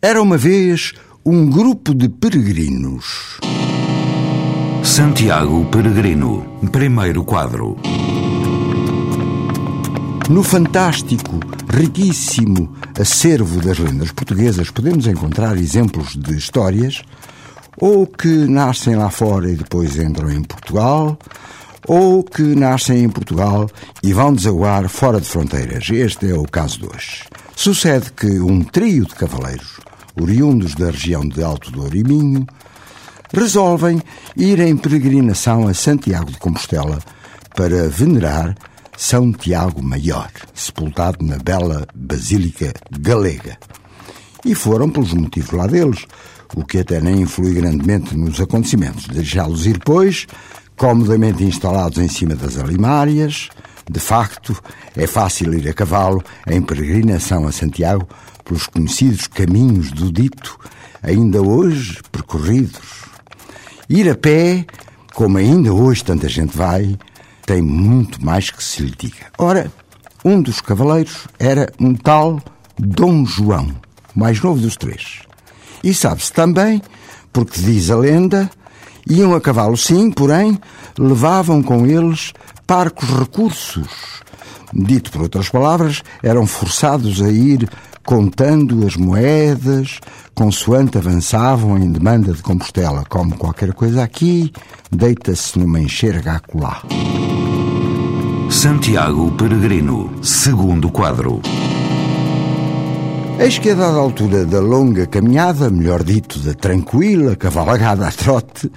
Era uma vez um grupo de peregrinos. Santiago Peregrino, primeiro quadro. No fantástico, riquíssimo acervo das lendas portuguesas podemos encontrar exemplos de histórias ou que nascem lá fora e depois entram em Portugal, ou que nascem em Portugal e vão desaguar fora de fronteiras. Este é o caso de hoje. Sucede que um trio de cavaleiros, oriundos da região de Alto Douro e Minho, resolvem ir em peregrinação a Santiago de Compostela para venerar São Tiago Maior, sepultado na bela Basílica Galega. E foram pelos motivos lá deles, o que até nem influi grandemente nos acontecimentos. Deixá-los ir, pois, comodamente instalados em cima das alimárias. De facto, é fácil ir a cavalo em peregrinação a Santiago pelos conhecidos caminhos do dito, ainda hoje percorridos. Ir a pé, como ainda hoje tanta gente vai, tem muito mais que se lhe diga. Ora, um dos cavaleiros era um tal Dom João, o mais novo dos três. E sabe-se também, porque diz a lenda, iam a cavalo sim, porém levavam com eles parcos recursos. Dito por outras palavras, eram forçados a ir contando as moedas, consoante avançavam em demanda de Compostela, como qualquer coisa aqui, deita-se numa enxerga acolá. Santiago Peregrino, segundo quadro. Eis que a dada altura da longa caminhada, melhor dito, da tranquila cavalgada a trote,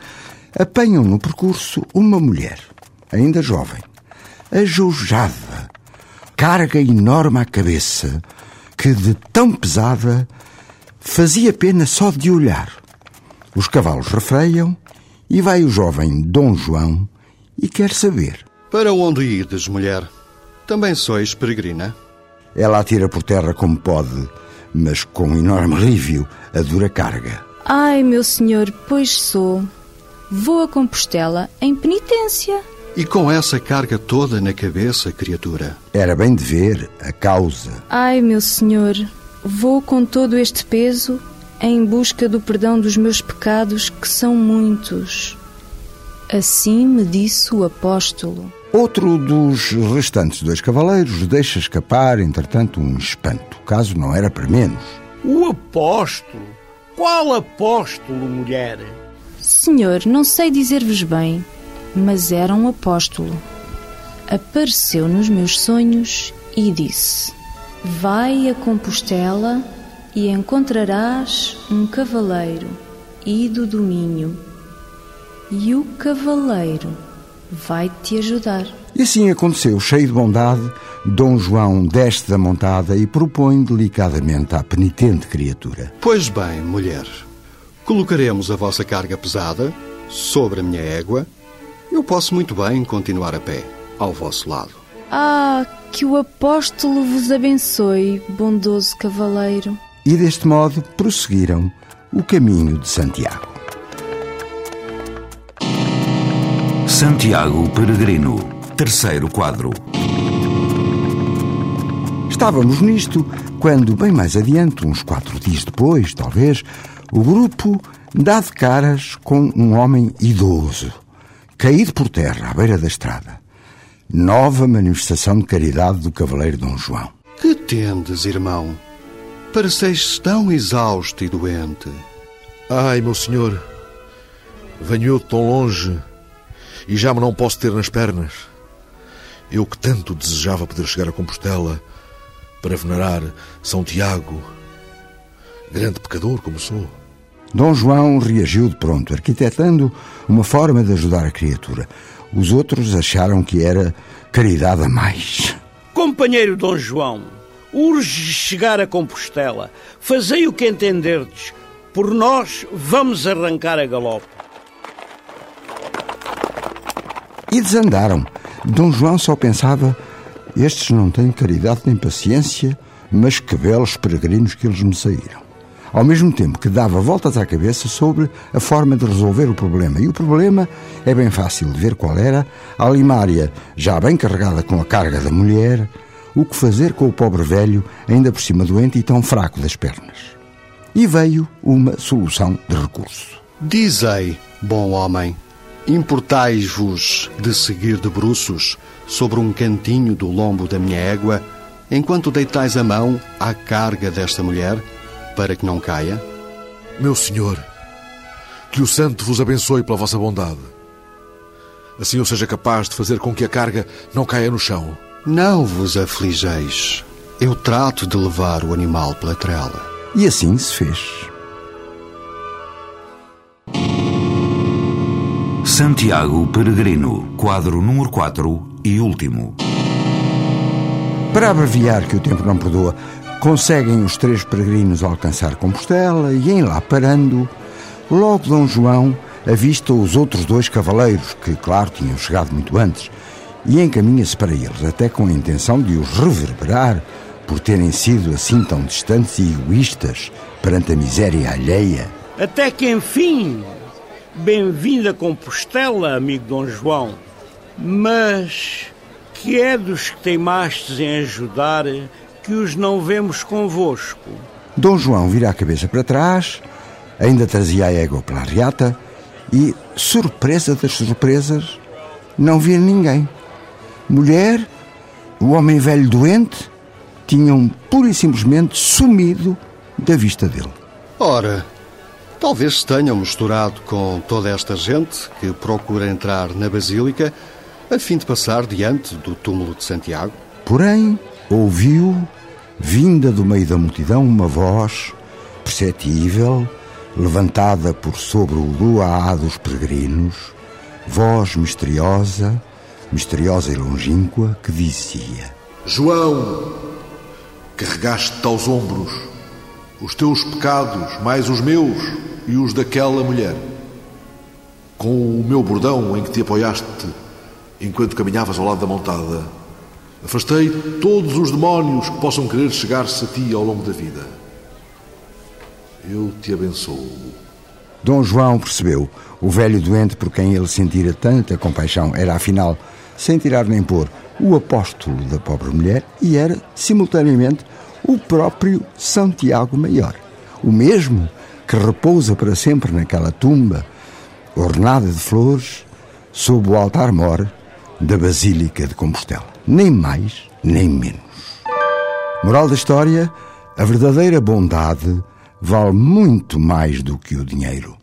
apanham no percurso uma mulher, ainda jovem, ajoujada, carga enorme à cabeça, que de tão pesada fazia pena só de olhar. Os cavalos refreiam e vai o jovem Dom João e quer saber. Para onde ides, mulher? Também sois peregrina? Ela atira por terra como pode, mas com enorme alívio a dura carga. Ai, meu senhor, pois sou. Vou a Compostela em penitência. E com essa carga toda na cabeça, criatura? Era bem de ver a causa. Ai, meu senhor, vou com todo este peso em busca do perdão dos meus pecados, que são muitos. Assim me disse o apóstolo. Outro dos restantes dois cavaleiros deixa escapar, entretanto, um espanto. O caso não era para menos. O apóstolo? Qual apóstolo, mulher? Senhor, não sei dizer-vos bem, mas era um apóstolo. Apareceu nos meus sonhos e disse: Vai a Compostela e encontrarás um cavaleiro, ido do Minho. E o cavaleiro vai te ajudar. E assim aconteceu, cheio de bondade, Dom João desce da montada e propõe delicadamente à penitente criatura. Pois bem, mulher, colocaremos a vossa carga pesada sobre a minha égua. Eu posso muito bem continuar a pé, ao vosso lado. Ah, que o apóstolo vos abençoe, bondoso cavaleiro. E deste modo prosseguiram o caminho de Santiago. Santiago Peregrino, terceiro quadro. Estávamos nisto quando, bem mais adiante, uns quatro dias depois, talvez, o grupo dá de caras com um homem idoso, caído por terra à beira da estrada. Nova manifestação de caridade do cavaleiro Dom João. Que tendes, irmão? Pareceis tão exausto e doente. Ai, meu senhor, venho eu de tão longe e já me não posso ter nas pernas. Eu que tanto desejava poder chegar a Compostela para venerar São Tiago, grande pecador como sou. Dom João reagiu de pronto, arquitetando uma forma de ajudar a criatura. Os outros acharam que era caridade a mais. Companheiro Dom João, urge chegar a Compostela. Fazei o que entenderdes. Por nós, vamos arrancar a galope. E desandaram. Dom João só pensava: estes não têm caridade nem paciência, mas que belos peregrinos que eles me saíram. Ao mesmo tempo que dava voltas à cabeça sobre a forma de resolver o problema. E o problema é bem fácil de ver qual era. A limária, já bem carregada com a carga da mulher, o que fazer com o pobre velho, ainda por cima doente e tão fraco das pernas. E veio uma solução de recurso. Dizei, bom homem, importais-vos de seguir de bruços sobre um cantinho do lombo da minha égua, enquanto deitais a mão à carga desta mulher, para que não caia? Meu senhor, que o santo vos abençoe pela vossa bondade. Assim eu seja capaz de fazer com que a carga não caia no chão. Não vos afligeis. Eu trato de levar o animal pela trela. E assim se fez. Santiago Peregrino, quadro número 4 e último. Para abreviar que o tempo não perdoa, conseguem os três peregrinos alcançar Compostela e, em lá parando, logo Dom João avista os outros dois cavaleiros, que, claro, tinham chegado muito antes, e encaminha-se para eles, até com a intenção de os reverberar por terem sido assim tão distantes e egoístas perante a miséria alheia. Até que enfim, bem-vindo a Compostela, amigo Dom João. Mas que é dos que teimastes em ajudar que os não vemos convosco? Dom João vira a cabeça para trás, ainda trazia a égua pela reata e, surpresa das surpresas, não via ninguém. Mulher, o homem velho doente, tinham pura e simplesmente sumido da vista dele. Ora, talvez se tenham misturado com toda esta gente que procura entrar na Basílica a fim de passar diante do túmulo de Santiago. Porém, ouviu, vinda do meio da multidão, uma voz perceptível, levantada por sobre o luar dos peregrinos, voz misteriosa, misteriosa e longínqua, que dizia: João, carregaste-te aos ombros os teus pecados, mais os meus e os daquela mulher. Com o meu bordão em que te apoiaste enquanto caminhavas ao lado da montada, afastei todos os demónios que possam querer chegar-se a ti ao longo da vida. Eu te abençoo. Dom João percebeu. O velho doente por quem ele sentira tanta compaixão era, afinal, sem tirar nem pôr, o apóstolo da pobre mulher e era, simultaneamente, o próprio Santiago Maior. O mesmo que repousa para sempre naquela tumba, ornada de flores, sob o altar-mor da Basílica de Compostela. Nem mais, nem menos. Moral da história: a verdadeira bondade vale muito mais do que o dinheiro.